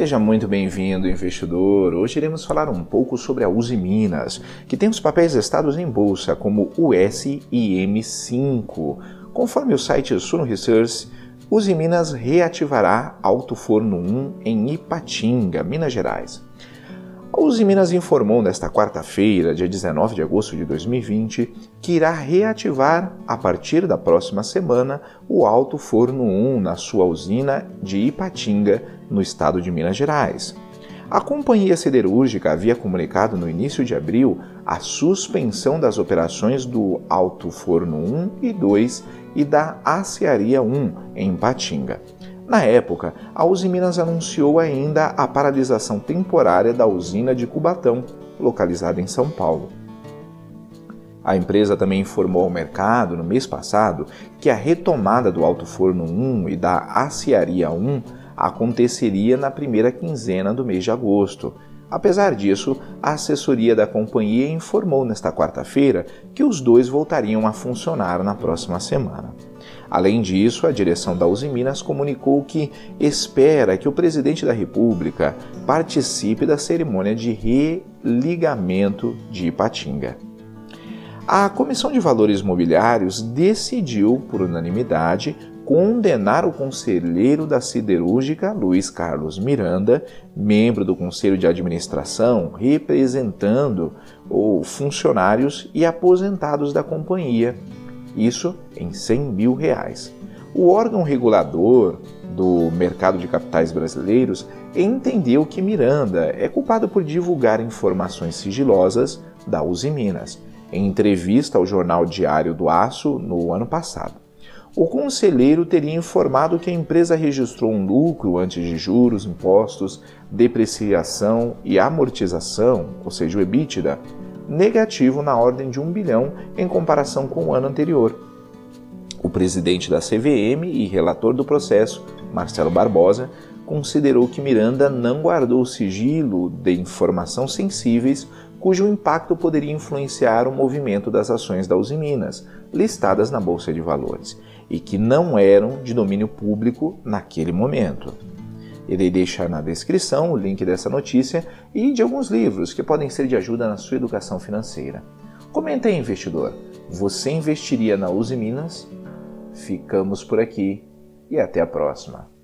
Seja muito bem-vindo, investidor. Hoje iremos falar um pouco sobre a Uzi Minas, que tem os papéis listados em bolsa como USIM5. Conforme o site Suno Research, Uzi Minas reativará Alto Forno 1 em Ipatinga, Minas Gerais. A Uzi Minas informou nesta quarta-feira, dia 19 de agosto de 2020, que irá reativar, a partir da próxima semana, o Alto Forno 1 na sua usina de Ipatinga, no estado de Minas Gerais. A companhia siderúrgica havia comunicado no início de abril a suspensão das operações do Alto Forno 1 e 2 e da Aciaria 1 em Patinga. Na época, a Uzi Minas anunciou ainda a paralisação temporária da usina de Cubatão, localizada em São Paulo. A empresa também informou ao mercado no mês passado que a retomada do Alto Forno 1 e da Aciaria 1 aconteceria na primeira quinzena do mês de agosto. Apesar disso, a assessoria da companhia informou nesta quarta-feira que os dois voltariam a funcionar na próxima semana. Além disso, a direção da Uzi Minas comunicou que espera que o presidente da República participe da cerimônia de religamento de Ipatinga. A Comissão de Valores Mobiliários decidiu, por unanimidade, condenar o conselheiro da siderúrgica Luiz Carlos Miranda, membro do conselho de administração, representando os funcionários e aposentados da companhia, isso em 100 mil reais. O órgão regulador do mercado de capitais brasileiros entendeu que Miranda é culpado por divulgar informações sigilosas da Uzi Minas, em entrevista ao jornal Diário do Aço no ano passado o conselheiro teria informado que a empresa registrou um lucro antes de juros, impostos, depreciação e amortização, ou seja, o EBITDA, negativo na ordem de 1 bilhão em comparação com o ano anterior. O presidente da CVM e relator do processo, Marcelo Barbosa, considerou que Miranda não guardou sigilo de informações sensíveis cujo impacto poderia influenciar o movimento das ações da Uzi Minas, listadas na Bolsa de Valores, e que não eram de domínio público naquele momento. Irei deixar na descrição o link dessa notícia e de alguns livros que podem ser de ajuda na sua educação financeira. Comenta aí, investidor. Você investiria na Uzi Minas? Ficamos por aqui e até a próxima.